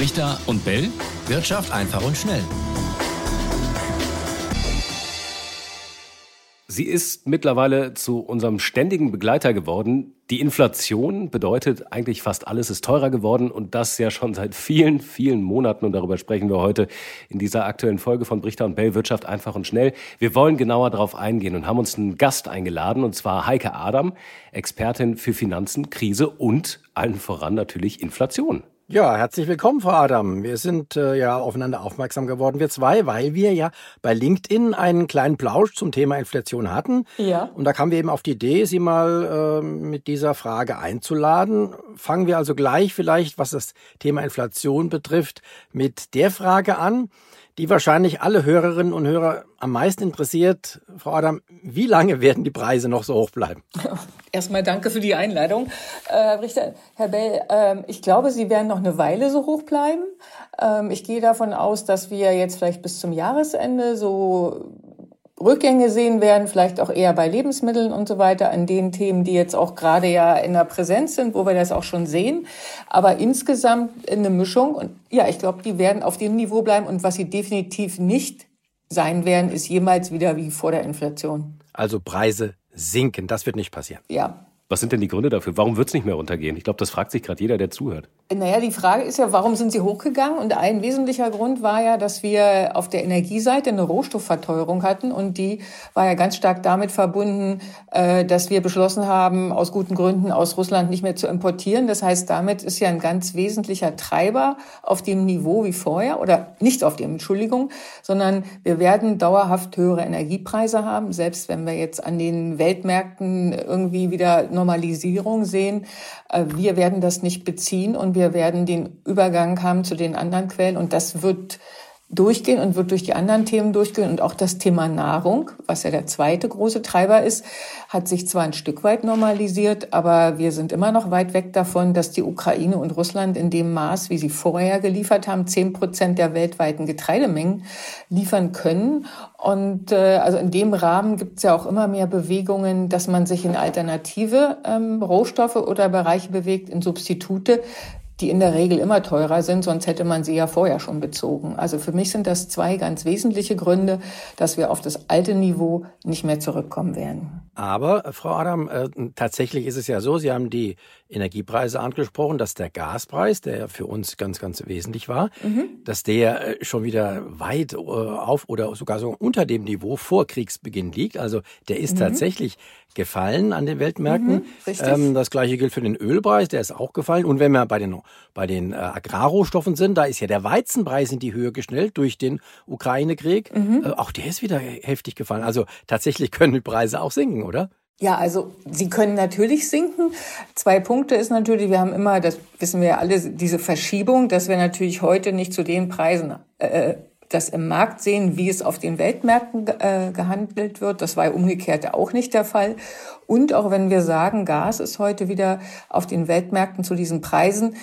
Richter und Bell. Wirtschaft einfach und schnell. Sie ist mittlerweile zu unserem ständigen Begleiter geworden. Die Inflation bedeutet eigentlich fast alles ist teurer geworden und das ja schon seit vielen, vielen Monaten. Und darüber sprechen wir heute in dieser aktuellen Folge von Brichter und Bell Wirtschaft einfach und schnell. Wir wollen genauer darauf eingehen und haben uns einen Gast eingeladen und zwar Heike Adam, Expertin für Finanzen, Krise und allen voran natürlich Inflation. Ja, herzlich willkommen, Frau Adam. Wir sind äh, ja aufeinander aufmerksam geworden, wir zwei, weil wir ja bei LinkedIn einen kleinen Plausch zum Thema Inflation hatten. Ja. Und da kamen wir eben auf die Idee, Sie mal äh, mit dieser Frage einzuladen. Fangen wir also gleich vielleicht, was das Thema Inflation betrifft, mit der Frage an die wahrscheinlich alle Hörerinnen und Hörer am meisten interessiert. Frau Adam, wie lange werden die Preise noch so hoch bleiben? Erstmal danke für die Einleitung. Äh, Richter, Herr Bell, äh, ich glaube, sie werden noch eine Weile so hoch bleiben. Ähm, ich gehe davon aus, dass wir jetzt vielleicht bis zum Jahresende so Rückgänge sehen werden, vielleicht auch eher bei Lebensmitteln und so weiter, an den Themen, die jetzt auch gerade ja in der Präsenz sind, wo wir das auch schon sehen. Aber insgesamt eine Mischung. Und ja, ich glaube, die werden auf dem Niveau bleiben. Und was sie definitiv nicht sein werden, ist jemals wieder wie vor der Inflation. Also Preise sinken, das wird nicht passieren. Ja, was sind denn die Gründe dafür? Warum wird es nicht mehr runtergehen? Ich glaube, das fragt sich gerade jeder, der zuhört. Naja, die Frage ist ja, warum sind sie hochgegangen? Und ein wesentlicher Grund war ja, dass wir auf der Energieseite eine Rohstoffverteuerung hatten. Und die war ja ganz stark damit verbunden, äh, dass wir beschlossen haben, aus guten Gründen aus Russland nicht mehr zu importieren. Das heißt, damit ist ja ein ganz wesentlicher Treiber auf dem Niveau wie vorher oder nicht auf dem, Entschuldigung, sondern wir werden dauerhaft höhere Energiepreise haben, selbst wenn wir jetzt an den Weltmärkten irgendwie wieder Normalisierung sehen. Äh, wir werden das nicht beziehen und wir werden den Übergang haben zu den anderen Quellen und das wird durchgehen und wird durch die anderen Themen durchgehen. Und auch das Thema Nahrung, was ja der zweite große Treiber ist, hat sich zwar ein Stück weit normalisiert, aber wir sind immer noch weit weg davon, dass die Ukraine und Russland in dem Maß, wie sie vorher geliefert haben, zehn Prozent der weltweiten Getreidemengen liefern können. Und äh, also in dem Rahmen gibt es ja auch immer mehr Bewegungen, dass man sich in alternative ähm, Rohstoffe oder Bereiche bewegt, in Substitute, die in der Regel immer teurer sind, sonst hätte man sie ja vorher schon bezogen. Also für mich sind das zwei ganz wesentliche Gründe, dass wir auf das alte Niveau nicht mehr zurückkommen werden. Aber, Frau Adam, äh, tatsächlich ist es ja so, Sie haben die Energiepreise angesprochen, dass der Gaspreis, der für uns ganz, ganz wesentlich war, mhm. dass der äh, schon wieder weit äh, auf oder sogar so unter dem Niveau vor Kriegsbeginn liegt. Also der ist mhm. tatsächlich gefallen an den Weltmärkten. Mhm, ähm, das gleiche gilt für den Ölpreis, der ist auch gefallen. Und wenn wir bei den, bei den äh, Agrarrohstoffen sind, da ist ja der Weizenpreis in die Höhe geschnellt durch den Ukraine-Krieg. Mhm. Äh, auch der ist wieder heftig gefallen. Also tatsächlich können die Preise auch sinken, oder? Ja, also sie können natürlich sinken. Zwei Punkte ist natürlich, wir haben immer, das wissen wir ja alle, diese Verschiebung, dass wir natürlich heute nicht zu den Preisen äh, das im Markt sehen, wie es auf den Weltmärkten äh, gehandelt wird. Das war umgekehrt auch nicht der Fall. Und auch wenn wir sagen, Gas ist heute wieder auf den Weltmärkten zu diesen Preisen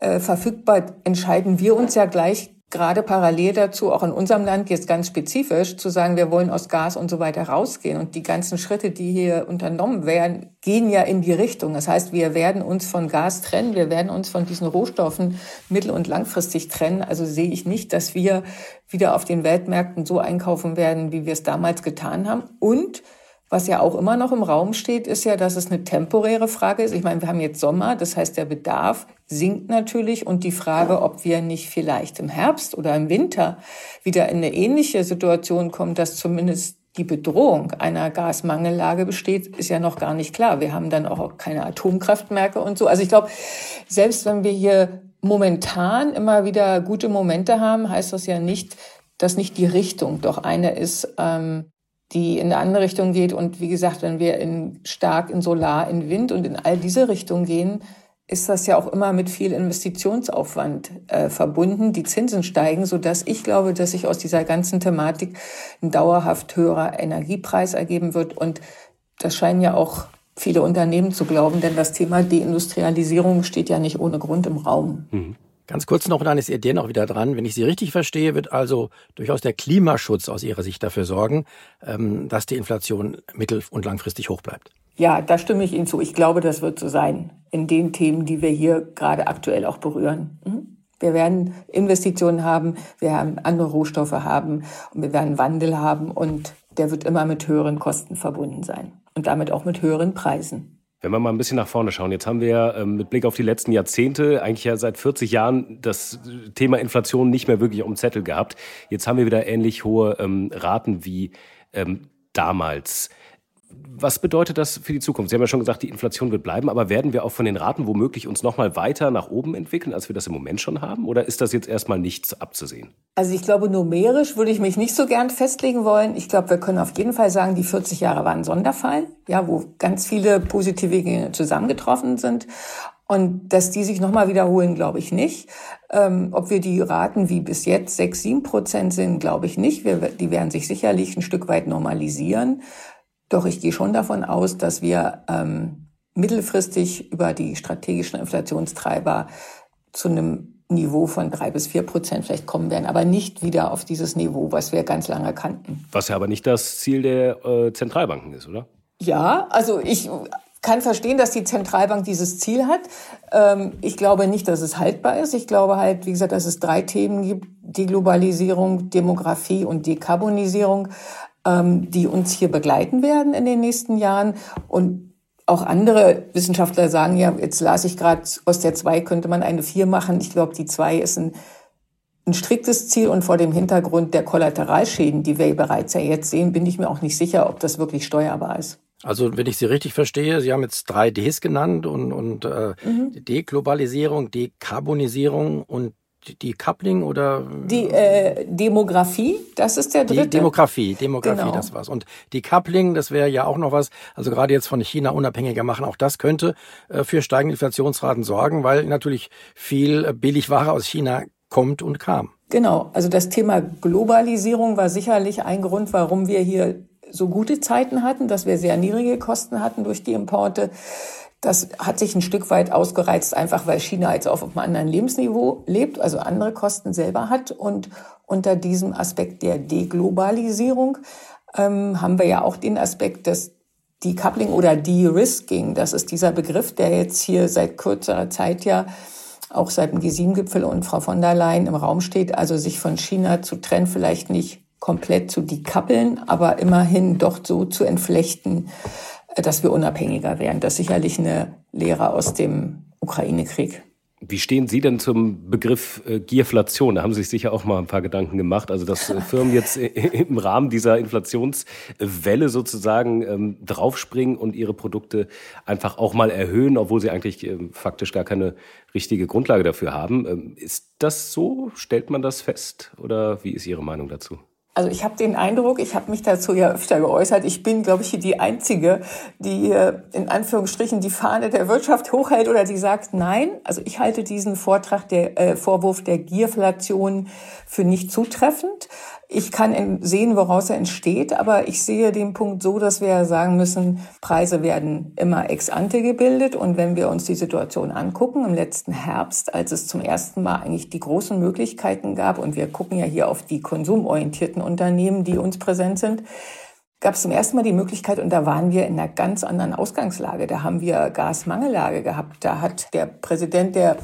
äh, verfügbar, entscheiden wir uns ja gleich gerade parallel dazu, auch in unserem Land jetzt ganz spezifisch, zu sagen, wir wollen aus Gas und so weiter rausgehen. Und die ganzen Schritte, die hier unternommen werden, gehen ja in die Richtung. Das heißt, wir werden uns von Gas trennen, wir werden uns von diesen Rohstoffen mittel- und langfristig trennen. Also sehe ich nicht, dass wir wieder auf den Weltmärkten so einkaufen werden, wie wir es damals getan haben. Und was ja auch immer noch im Raum steht, ist ja, dass es eine temporäre Frage ist. Ich meine, wir haben jetzt Sommer, das heißt, der Bedarf sinkt natürlich und die Frage, ob wir nicht vielleicht im Herbst oder im Winter wieder in eine ähnliche Situation kommen, dass zumindest die Bedrohung einer Gasmangellage besteht, ist ja noch gar nicht klar. Wir haben dann auch keine Atomkraftwerke und so. Also ich glaube, selbst wenn wir hier momentan immer wieder gute Momente haben, heißt das ja nicht, dass nicht die Richtung doch eine ist, ähm, die in eine andere Richtung geht. Und wie gesagt, wenn wir in, stark in Solar, in Wind und in all diese Richtungen gehen, ist das ja auch immer mit viel Investitionsaufwand äh, verbunden. Die Zinsen steigen, so dass ich glaube, dass sich aus dieser ganzen Thematik ein dauerhaft höherer Energiepreis ergeben wird. Und das scheinen ja auch viele Unternehmen zu glauben, denn das Thema Deindustrialisierung steht ja nicht ohne Grund im Raum. Mhm. Ganz kurz noch, dann ist ihr der noch wieder dran. Wenn ich Sie richtig verstehe, wird also durchaus der Klimaschutz aus Ihrer Sicht dafür sorgen, ähm, dass die Inflation mittel- und langfristig hoch bleibt. Ja, da stimme ich Ihnen zu. Ich glaube, das wird so sein in den Themen, die wir hier gerade aktuell auch berühren. Mhm. Wir werden Investitionen haben, wir werden andere Rohstoffe haben und wir werden Wandel haben und der wird immer mit höheren Kosten verbunden sein und damit auch mit höheren Preisen. Wenn wir mal ein bisschen nach vorne schauen, jetzt haben wir ähm, mit Blick auf die letzten Jahrzehnte, eigentlich ja seit 40 Jahren, das Thema Inflation nicht mehr wirklich um Zettel gehabt. Jetzt haben wir wieder ähnlich hohe ähm, Raten wie ähm, damals. Was bedeutet das für die Zukunft? Sie haben ja schon gesagt, die Inflation wird bleiben, aber werden wir auch von den Raten womöglich uns noch mal weiter nach oben entwickeln, als wir das im Moment schon haben? Oder ist das jetzt erstmal nichts abzusehen? Also ich glaube, numerisch würde ich mich nicht so gern festlegen wollen. Ich glaube, wir können auf jeden Fall sagen, die 40 Jahre waren ein Sonderfall, ja, wo ganz viele positive Dinge zusammengetroffen sind. Und dass die sich nochmal wiederholen, glaube ich nicht. Ähm, ob wir die Raten wie bis jetzt 6, 7 Prozent sind, glaube ich nicht. Wir, die werden sich sicherlich ein Stück weit normalisieren. Doch ich gehe schon davon aus, dass wir ähm, mittelfristig über die strategischen Inflationstreiber zu einem Niveau von drei bis vier Prozent vielleicht kommen werden, aber nicht wieder auf dieses Niveau, was wir ganz lange kannten. Was ja aber nicht das Ziel der äh, Zentralbanken ist, oder? Ja, also ich kann verstehen, dass die Zentralbank dieses Ziel hat. Ähm, ich glaube nicht, dass es haltbar ist. Ich glaube halt, wie gesagt, dass es drei Themen gibt. Deglobalisierung, Demografie und Dekarbonisierung die uns hier begleiten werden in den nächsten Jahren. Und auch andere Wissenschaftler sagen ja, jetzt las ich gerade, aus der 2 könnte man eine 4 machen. Ich glaube, die 2 ist ein, ein striktes Ziel und vor dem Hintergrund der Kollateralschäden, die wir bereits ja jetzt sehen, bin ich mir auch nicht sicher, ob das wirklich steuerbar ist. Also wenn ich Sie richtig verstehe, Sie haben jetzt drei Ds genannt und, und äh, mhm. Deglobalisierung, Dekarbonisierung und die Coupling oder die äh, Demografie, das ist der dritte. Die Demografie, Demografie, genau. das war's. Und die Coupling, das wäre ja auch noch was. Also gerade jetzt von China unabhängiger machen, auch das könnte äh, für steigende Inflationsraten sorgen, weil natürlich viel äh, Billigware aus China kommt und kam. Genau, also das Thema Globalisierung war sicherlich ein Grund, warum wir hier so gute Zeiten hatten, dass wir sehr niedrige Kosten hatten durch die Importe. Das hat sich ein Stück weit ausgereizt, einfach weil China jetzt auf einem anderen Lebensniveau lebt, also andere Kosten selber hat. Und unter diesem Aspekt der Deglobalisierung ähm, haben wir ja auch den Aspekt des Decoupling oder De-Risking. Das ist dieser Begriff, der jetzt hier seit kürzerer Zeit ja auch seit dem G7-Gipfel und Frau von der Leyen im Raum steht, also sich von China zu trennen, vielleicht nicht komplett zu dekoppeln, aber immerhin doch so zu entflechten, dass wir unabhängiger werden. Das ist sicherlich eine Lehre aus dem Ukraine-Krieg. Wie stehen Sie denn zum Begriff äh, Gierflation? Da haben Sie sich sicher auch mal ein paar Gedanken gemacht. Also, dass äh, Firmen jetzt im Rahmen dieser Inflationswelle sozusagen ähm, draufspringen und ihre Produkte einfach auch mal erhöhen, obwohl sie eigentlich ähm, faktisch gar keine richtige Grundlage dafür haben. Ähm, ist das so? Stellt man das fest? Oder wie ist Ihre Meinung dazu? Also ich habe den Eindruck, ich habe mich dazu ja öfter geäußert, ich bin, glaube ich, die Einzige, die in Anführungsstrichen die Fahne der Wirtschaft hochhält oder die sagt, nein, also ich halte diesen Vortrag der äh, Vorwurf der Gierflation für nicht zutreffend. Ich kann sehen, woraus er entsteht, aber ich sehe den Punkt so, dass wir sagen müssen, Preise werden immer ex ante gebildet. Und wenn wir uns die Situation angucken, im letzten Herbst, als es zum ersten Mal eigentlich die großen Möglichkeiten gab, und wir gucken ja hier auf die konsumorientierten Unternehmen, die uns präsent sind, gab es zum ersten Mal die Möglichkeit, und da waren wir in einer ganz anderen Ausgangslage. Da haben wir Gasmangellage gehabt. Da hat der Präsident der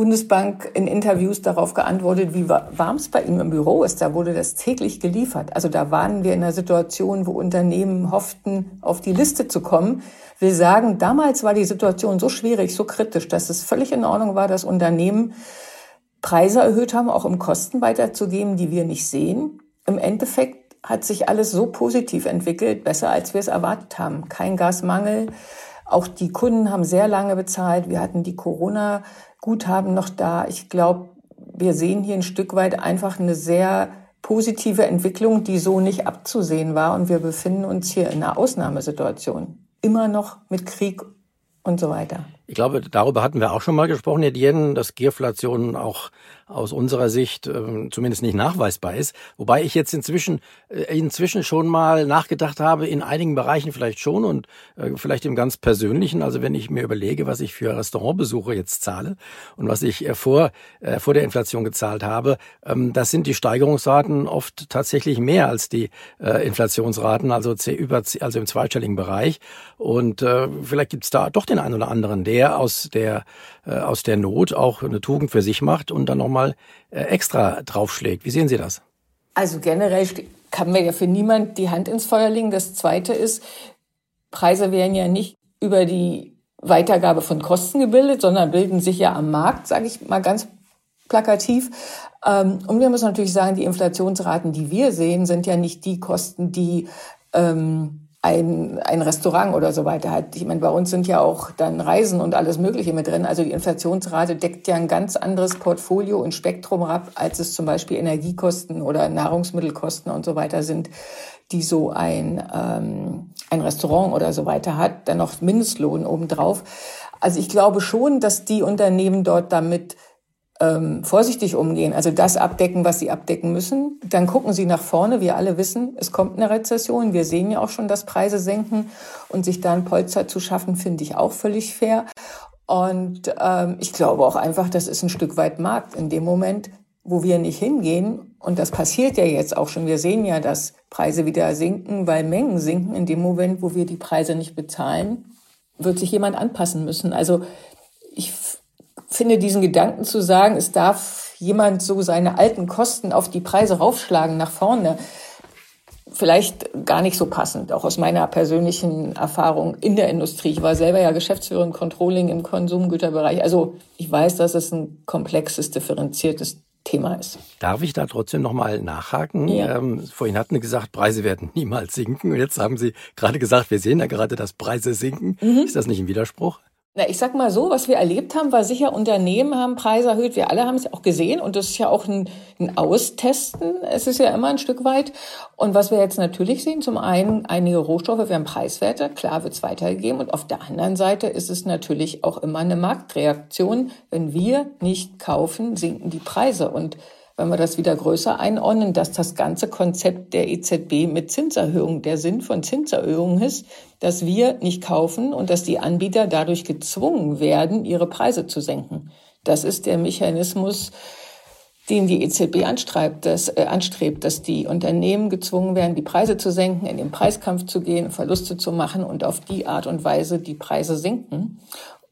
Bundesbank in Interviews darauf geantwortet, wie warm es bei ihm im Büro ist. Da wurde das täglich geliefert. Also da waren wir in einer Situation, wo Unternehmen hofften, auf die Liste zu kommen. Wir sagen, damals war die Situation so schwierig, so kritisch, dass es völlig in Ordnung war, dass Unternehmen Preise erhöht haben, auch um Kosten weiterzugeben, die wir nicht sehen. Im Endeffekt hat sich alles so positiv entwickelt, besser als wir es erwartet haben. Kein Gasmangel. Auch die Kunden haben sehr lange bezahlt. Wir hatten die Corona Guthaben noch da. Ich glaube, wir sehen hier ein Stück weit einfach eine sehr positive Entwicklung, die so nicht abzusehen war. Und wir befinden uns hier in einer Ausnahmesituation. Immer noch mit Krieg und so weiter. Ich glaube, darüber hatten wir auch schon mal gesprochen, Etienne, dass Gierflation auch aus unserer Sicht äh, zumindest nicht nachweisbar ist. Wobei ich jetzt inzwischen, äh, inzwischen schon mal nachgedacht habe, in einigen Bereichen vielleicht schon und äh, vielleicht im ganz Persönlichen. Also wenn ich mir überlege, was ich für Restaurantbesuche jetzt zahle und was ich äh, vor, äh, vor der Inflation gezahlt habe, ähm, das sind die Steigerungsraten oft tatsächlich mehr als die äh, Inflationsraten, also, über, also im zweistelligen Bereich. Und äh, vielleicht gibt's da doch den einen oder anderen, der der aus der äh, aus der Not auch eine Tugend für sich macht und dann nochmal äh, extra draufschlägt. Wie sehen Sie das? Also generell kann mir ja für niemand die Hand ins Feuer legen. Das Zweite ist, Preise werden ja nicht über die Weitergabe von Kosten gebildet, sondern bilden sich ja am Markt, sage ich mal ganz plakativ. Ähm, und wir müssen natürlich sagen, die Inflationsraten, die wir sehen, sind ja nicht die Kosten, die ähm, ein, ein Restaurant oder so weiter hat. Ich meine, bei uns sind ja auch dann Reisen und alles Mögliche mit drin. Also die Inflationsrate deckt ja ein ganz anderes Portfolio und Spektrum ab, als es zum Beispiel Energiekosten oder Nahrungsmittelkosten und so weiter sind, die so ein, ähm, ein Restaurant oder so weiter hat. Dann noch Mindestlohn obendrauf. Also ich glaube schon, dass die Unternehmen dort damit ähm, vorsichtig umgehen, also das abdecken, was sie abdecken müssen. Dann gucken sie nach vorne. Wir alle wissen, es kommt eine Rezession. Wir sehen ja auch schon, dass Preise senken und sich da ein Polster zu schaffen, finde ich auch völlig fair. Und ähm, ich glaube auch einfach, das ist ein Stück weit Markt in dem Moment, wo wir nicht hingehen. Und das passiert ja jetzt auch schon. Wir sehen ja, dass Preise wieder sinken, weil Mengen sinken. In dem Moment, wo wir die Preise nicht bezahlen, wird sich jemand anpassen müssen. Also finde diesen Gedanken zu sagen, es darf jemand so seine alten Kosten auf die Preise raufschlagen nach vorne, vielleicht gar nicht so passend, auch aus meiner persönlichen Erfahrung in der Industrie. Ich war selber ja Geschäftsführerin Controlling im Konsumgüterbereich. Also ich weiß, dass es ein komplexes, differenziertes Thema ist. Darf ich da trotzdem nochmal nachhaken? Ja. Ähm, vorhin hatten Sie gesagt, Preise werden niemals sinken. Und jetzt haben Sie gerade gesagt, wir sehen ja gerade, dass Preise sinken. Mhm. Ist das nicht ein Widerspruch? Na, ich sag mal so, was wir erlebt haben, war sicher, Unternehmen haben Preise erhöht. Wir alle haben es auch gesehen und das ist ja auch ein, ein Austesten. Es ist ja immer ein Stück weit. Und was wir jetzt natürlich sehen, zum einen einige Rohstoffe werden preiswerter, klar wird es weitergegeben. Und auf der anderen Seite ist es natürlich auch immer eine Marktreaktion. Wenn wir nicht kaufen, sinken die Preise. Und wenn wir das wieder größer einordnen, dass das ganze Konzept der EZB mit Zinserhöhungen, der Sinn von Zinserhöhungen ist, dass wir nicht kaufen und dass die Anbieter dadurch gezwungen werden, ihre Preise zu senken. Das ist der Mechanismus, den die EZB anstrebt, dass, äh, anstrebt, dass die Unternehmen gezwungen werden, die Preise zu senken, in den Preiskampf zu gehen, Verluste zu machen und auf die Art und Weise die Preise senken.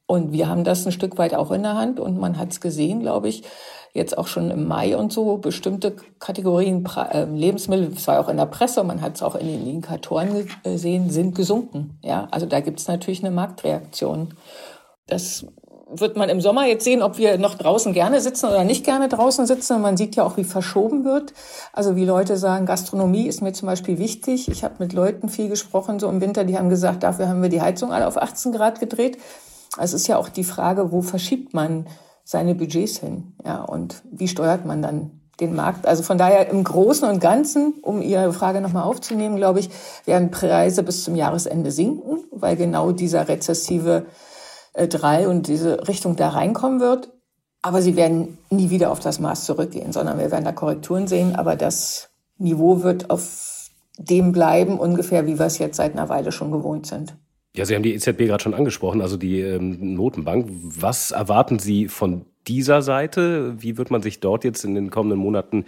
Und wir haben das ein Stück weit auch in der Hand und man hat es gesehen, glaube ich, jetzt auch schon im Mai und so bestimmte Kategorien äh, Lebensmittel, das war auch in der Presse, man hat es auch in den Indikatoren gesehen, sind gesunken. Ja, also da gibt es natürlich eine Marktreaktion. Das wird man im Sommer jetzt sehen, ob wir noch draußen gerne sitzen oder nicht gerne draußen sitzen. Man sieht ja auch, wie verschoben wird. Also wie Leute sagen, Gastronomie ist mir zum Beispiel wichtig. Ich habe mit Leuten viel gesprochen, so im Winter, die haben gesagt, dafür haben wir die Heizung alle auf 18 Grad gedreht. Also es ist ja auch die Frage, wo verschiebt man seine Budgets hin? Ja, und wie steuert man dann den Markt? Also von daher im Großen und Ganzen, um Ihre Frage nochmal aufzunehmen, glaube ich, werden Preise bis zum Jahresende sinken, weil genau dieser rezessive äh, Drall und diese Richtung da reinkommen wird. Aber sie werden nie wieder auf das Maß zurückgehen, sondern wir werden da Korrekturen sehen. Aber das Niveau wird auf dem bleiben, ungefähr wie wir es jetzt seit einer Weile schon gewohnt sind. Ja, Sie haben die EZB gerade schon angesprochen, also die ähm, Notenbank. Was erwarten Sie von dieser Seite? Wie wird man sich dort jetzt in den kommenden Monaten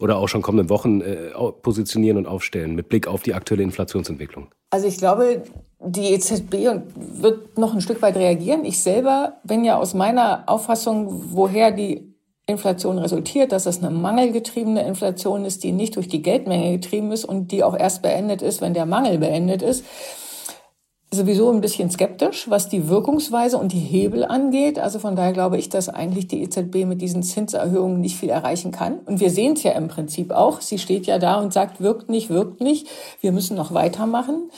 oder auch schon kommenden Wochen äh, positionieren und aufstellen mit Blick auf die aktuelle Inflationsentwicklung? Also ich glaube, die EZB wird noch ein Stück weit reagieren. Ich selber bin ja aus meiner Auffassung, woher die Inflation resultiert, dass es eine mangelgetriebene Inflation ist, die nicht durch die Geldmenge getrieben ist und die auch erst beendet ist, wenn der Mangel beendet ist sowieso ein bisschen skeptisch, was die Wirkungsweise und die Hebel angeht. Also von daher glaube ich, dass eigentlich die EZB mit diesen Zinserhöhungen nicht viel erreichen kann. Und wir sehen es ja im Prinzip auch. Sie steht ja da und sagt, wirkt nicht, wirkt nicht. Wir müssen noch weitermachen.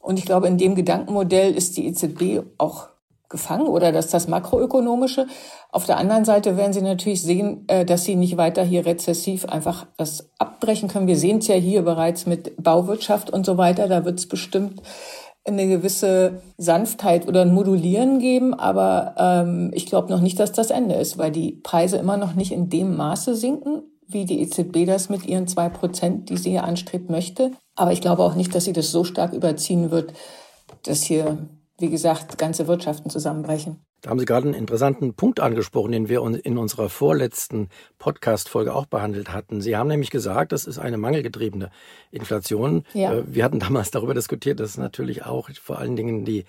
Und ich glaube, in dem Gedankenmodell ist die EZB auch gefangen oder dass das makroökonomische. Auf der anderen Seite werden Sie natürlich sehen, äh, dass Sie nicht weiter hier rezessiv einfach das abbrechen können. Wir sehen es ja hier bereits mit Bauwirtschaft und so weiter. Da wird es bestimmt eine gewisse Sanftheit oder ein Modulieren geben, aber ähm, ich glaube noch nicht, dass das Ende ist, weil die Preise immer noch nicht in dem Maße sinken, wie die EZB das mit ihren zwei Prozent, die sie hier anstrebt, möchte. Aber ich glaube auch nicht, dass sie das so stark überziehen wird, dass hier, wie gesagt, ganze Wirtschaften zusammenbrechen. Da haben Sie gerade einen interessanten Punkt angesprochen, den wir in unserer vorletzten Podcast-Folge auch behandelt hatten. Sie haben nämlich gesagt, das ist eine mangelgetriebene Inflation. Ja. Äh, wir hatten damals darüber diskutiert, dass natürlich auch vor allen Dingen die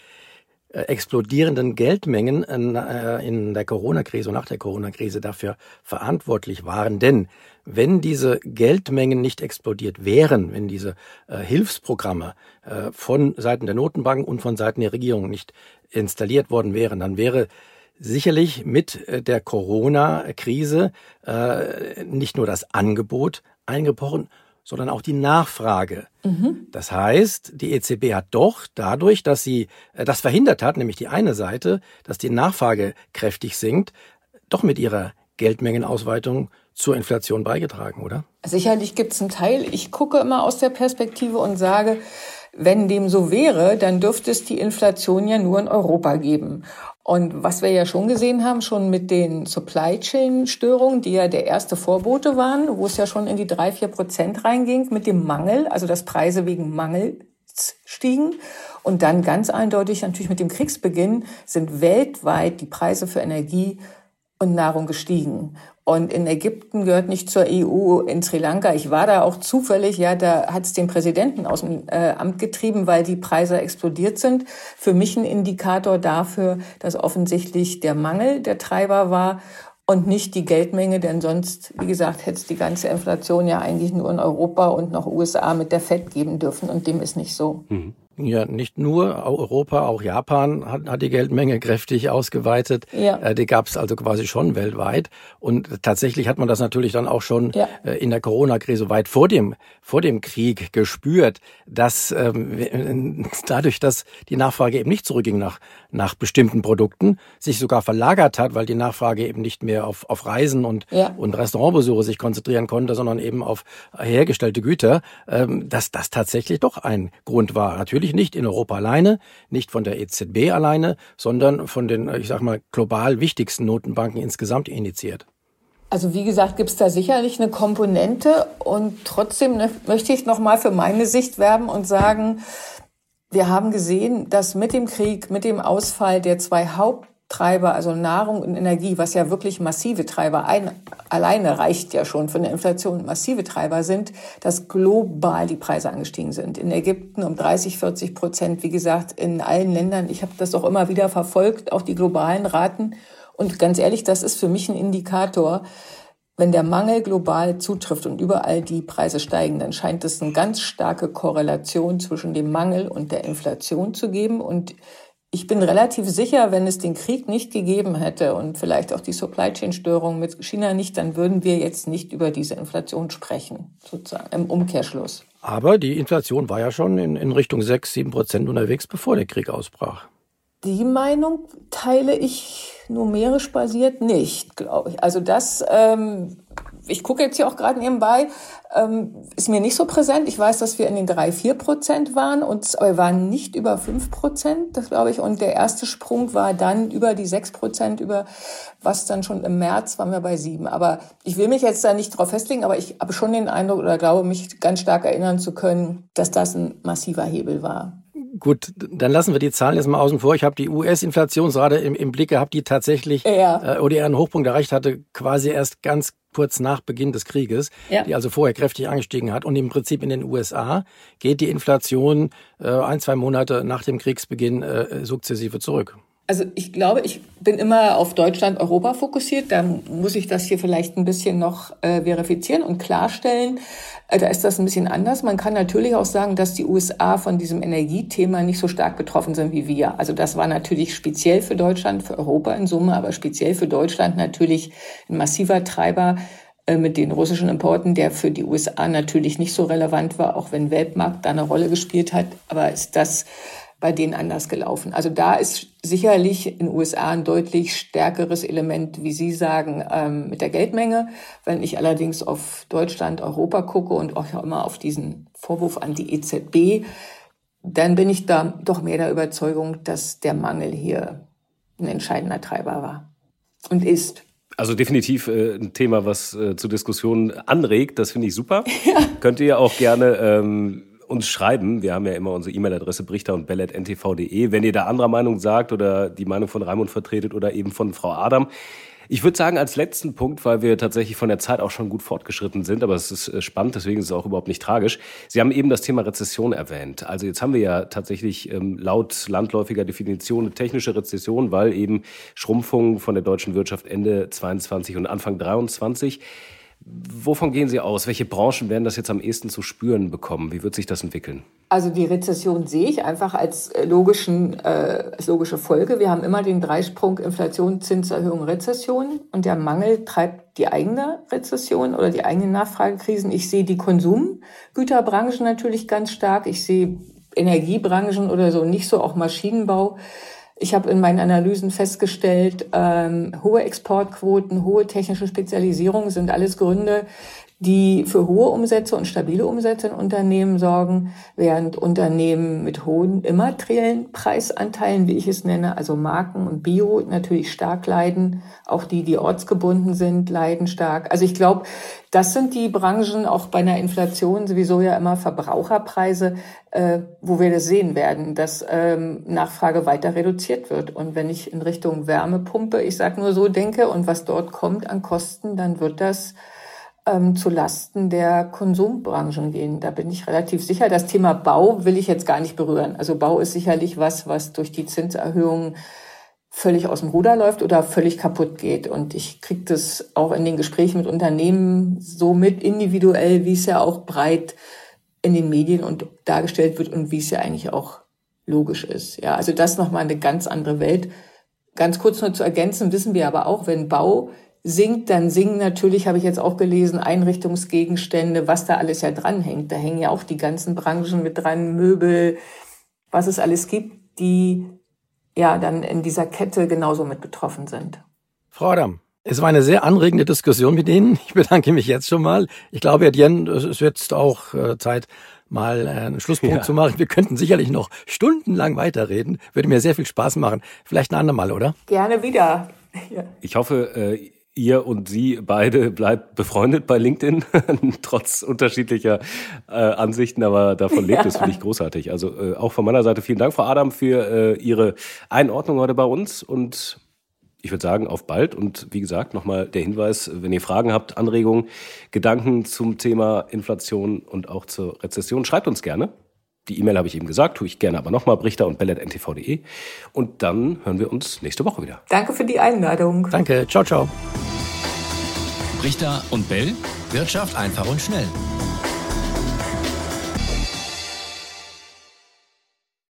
explodierenden Geldmengen äh, in der Corona-Krise und nach der Corona-Krise dafür verantwortlich waren. Denn wenn diese Geldmengen nicht explodiert wären, wenn diese äh, Hilfsprogramme äh, von Seiten der Notenbanken und von Seiten der Regierung nicht installiert worden wären, dann wäre sicherlich mit äh, der Corona-Krise äh, nicht nur das Angebot eingebrochen, sondern auch die Nachfrage. Mhm. Das heißt, die EZB hat doch dadurch, dass sie äh, das verhindert hat, nämlich die eine Seite, dass die Nachfrage kräftig sinkt, doch mit ihrer Geldmengenausweitung zur Inflation beigetragen, oder? Sicherlich gibt es einen Teil. Ich gucke immer aus der Perspektive und sage, wenn dem so wäre, dann dürfte es die Inflation ja nur in Europa geben. Und was wir ja schon gesehen haben, schon mit den Supply Chain Störungen, die ja der erste Vorbote waren, wo es ja schon in die drei, vier Prozent reinging mit dem Mangel, also dass Preise wegen Mangels stiegen. Und dann ganz eindeutig natürlich mit dem Kriegsbeginn sind weltweit die Preise für Energie und Nahrung gestiegen. Und in Ägypten gehört nicht zur EU, in Sri Lanka. Ich war da auch zufällig, ja, da hat es den Präsidenten aus dem äh, Amt getrieben, weil die Preise explodiert sind. Für mich ein Indikator dafür, dass offensichtlich der Mangel der Treiber war und nicht die Geldmenge, denn sonst, wie gesagt, hätte es die ganze Inflation ja eigentlich nur in Europa und noch USA mit der FED geben dürfen und dem ist nicht so. Mhm. Ja, nicht nur Europa, auch Japan hat, hat die Geldmenge kräftig ausgeweitet. Ja. Äh, die gab es also quasi schon weltweit. Und tatsächlich hat man das natürlich dann auch schon ja. äh, in der Corona-Krise weit vor dem, vor dem Krieg gespürt, dass ähm, dadurch, dass die Nachfrage eben nicht zurückging nach, nach bestimmten Produkten, sich sogar verlagert hat, weil die Nachfrage eben nicht mehr auf, auf Reisen und, ja. und Restaurantbesuche sich konzentrieren konnte, sondern eben auf hergestellte Güter, ähm, dass das tatsächlich doch ein Grund war. Natürlich Natürlich nicht in Europa alleine, nicht von der EZB alleine, sondern von den, ich sag mal, global wichtigsten Notenbanken insgesamt initiiert. Also wie gesagt, gibt es da sicherlich eine Komponente und trotzdem ne, möchte ich noch mal für meine Sicht werben und sagen, wir haben gesehen, dass mit dem Krieg, mit dem Ausfall der zwei Haupt Treiber, also Nahrung und Energie, was ja wirklich massive Treiber ein, alleine reicht ja schon für eine Inflation, massive Treiber sind, dass global die Preise angestiegen sind. In Ägypten um 30, 40 Prozent, wie gesagt, in allen Ländern. Ich habe das auch immer wieder verfolgt, auch die globalen Raten. Und ganz ehrlich, das ist für mich ein Indikator, wenn der Mangel global zutrifft und überall die Preise steigen, dann scheint es eine ganz starke Korrelation zwischen dem Mangel und der Inflation zu geben. Und ich bin relativ sicher, wenn es den Krieg nicht gegeben hätte und vielleicht auch die Supply Chain Störung mit China nicht, dann würden wir jetzt nicht über diese Inflation sprechen, sozusagen im Umkehrschluss. Aber die Inflation war ja schon in, in Richtung 6, 7 Prozent unterwegs, bevor der Krieg ausbrach. Die Meinung teile ich numerisch basiert nicht, glaube ich. Also das ähm, ich gucke jetzt hier auch gerade nebenbei, ähm, ist mir nicht so präsent. Ich weiß, dass wir in den drei, vier Prozent waren und wir waren nicht über fünf Prozent, das glaube ich. Und der erste Sprung war dann über die sechs Prozent, über was dann schon im März waren wir bei sieben. Aber ich will mich jetzt da nicht drauf festlegen, aber ich habe schon den Eindruck oder glaube mich ganz stark erinnern zu können, dass das ein massiver Hebel war. Gut, dann lassen wir die Zahlen jetzt mal außen vor. Ich habe die US-Inflationsrate im, im Blick gehabt, die tatsächlich ja. äh, oder ihren Hochpunkt erreicht hatte, quasi erst ganz kurz nach Beginn des Krieges, ja. die also vorher kräftig angestiegen hat. Und im Prinzip in den USA geht die Inflation äh, ein, zwei Monate nach dem Kriegsbeginn äh, sukzessive zurück. Also ich glaube, ich bin immer auf Deutschland, Europa fokussiert. Da muss ich das hier vielleicht ein bisschen noch äh, verifizieren und klarstellen. Äh, da ist das ein bisschen anders. Man kann natürlich auch sagen, dass die USA von diesem Energiethema nicht so stark betroffen sind wie wir. Also das war natürlich speziell für Deutschland, für Europa in Summe, aber speziell für Deutschland natürlich ein massiver Treiber äh, mit den russischen Importen, der für die USA natürlich nicht so relevant war, auch wenn Weltmarkt da eine Rolle gespielt hat. Aber ist das bei denen anders gelaufen. Also da ist sicherlich in den USA ein deutlich stärkeres Element, wie Sie sagen, ähm, mit der Geldmenge. Wenn ich allerdings auf Deutschland, Europa gucke und auch immer auf diesen Vorwurf an die EZB, dann bin ich da doch mehr der Überzeugung, dass der Mangel hier ein entscheidender Treiber war und ist. Also definitiv äh, ein Thema, was äh, zu Diskussionen anregt. Das finde ich super. Ja. Könnt ihr auch gerne ähm, uns schreiben. Wir haben ja immer unsere E-Mail-Adresse brichter und bellet.ntv.de. Wenn ihr da anderer Meinung sagt oder die Meinung von Raimund vertretet oder eben von Frau Adam. Ich würde sagen, als letzten Punkt, weil wir tatsächlich von der Zeit auch schon gut fortgeschritten sind, aber es ist äh, spannend, deswegen ist es auch überhaupt nicht tragisch. Sie haben eben das Thema Rezession erwähnt. Also jetzt haben wir ja tatsächlich ähm, laut landläufiger Definition eine technische Rezession, weil eben Schrumpfung von der deutschen Wirtschaft Ende 22 und Anfang 23. Wovon gehen Sie aus? Welche Branchen werden das jetzt am ehesten zu spüren bekommen? Wie wird sich das entwickeln? Also die Rezession sehe ich einfach als, äh, logischen, äh, als logische Folge. Wir haben immer den Dreisprung Inflation, Zinserhöhung, Rezession und der Mangel treibt die eigene Rezession oder die eigenen Nachfragekrisen. Ich sehe die Konsumgüterbranchen natürlich ganz stark. Ich sehe Energiebranchen oder so nicht so, auch Maschinenbau. Ich habe in meinen Analysen festgestellt, ähm, hohe Exportquoten, hohe technische Spezialisierung sind alles Gründe, die für hohe Umsätze und stabile Umsätze in Unternehmen sorgen, während Unternehmen mit hohen immateriellen Preisanteilen, wie ich es nenne, also Marken und Bio, natürlich stark leiden. Auch die, die ortsgebunden sind, leiden stark. Also ich glaube, das sind die Branchen, auch bei einer Inflation sowieso ja immer Verbraucherpreise, äh, wo wir das sehen werden, dass ähm, Nachfrage weiter reduziert wird. Und wenn ich in Richtung Wärmepumpe, ich sage nur so, denke und was dort kommt an Kosten, dann wird das ähm, zu Lasten der Konsumbranchen gehen. Da bin ich relativ sicher. Das Thema Bau will ich jetzt gar nicht berühren. Also Bau ist sicherlich was, was durch die Zinserhöhungen völlig aus dem Ruder läuft oder völlig kaputt geht. Und ich kriege das auch in den Gesprächen mit Unternehmen so mit individuell, wie es ja auch breit in den Medien und dargestellt wird und wie es ja eigentlich auch logisch ist. Ja, also das nochmal eine ganz andere Welt. Ganz kurz nur zu ergänzen, wissen wir aber auch, wenn Bau singt, dann singen natürlich, habe ich jetzt auch gelesen, Einrichtungsgegenstände, was da alles ja dranhängt. Da hängen ja auch die ganzen Branchen mit dran, Möbel, was es alles gibt, die ja dann in dieser Kette genauso mit betroffen sind. Frau Adam, es war eine sehr anregende Diskussion mit Ihnen. Ich bedanke mich jetzt schon mal. Ich glaube, Herr Dien, es ist jetzt auch äh, Zeit, mal äh, einen Schlusspunkt ja. zu machen. Wir könnten sicherlich noch stundenlang weiterreden. Würde mir sehr viel Spaß machen. Vielleicht ein andermal, oder? Gerne wieder. Ja. Ich hoffe, äh, ihr und sie beide bleibt befreundet bei LinkedIn, trotz unterschiedlicher äh, Ansichten, aber davon lebt es, finde ich großartig. Also äh, auch von meiner Seite vielen Dank, Frau Adam, für äh, Ihre Einordnung heute bei uns und ich würde sagen, auf bald. Und wie gesagt, nochmal der Hinweis, wenn ihr Fragen habt, Anregungen, Gedanken zum Thema Inflation und auch zur Rezession, schreibt uns gerne. Die E-Mail habe ich eben gesagt, tue ich gerne aber nochmal, brichter und bellet.ntv.de. Und dann hören wir uns nächste Woche wieder. Danke für die Einladung. Danke, ciao, ciao. Brichter und Bell. Wirtschaft einfach und schnell.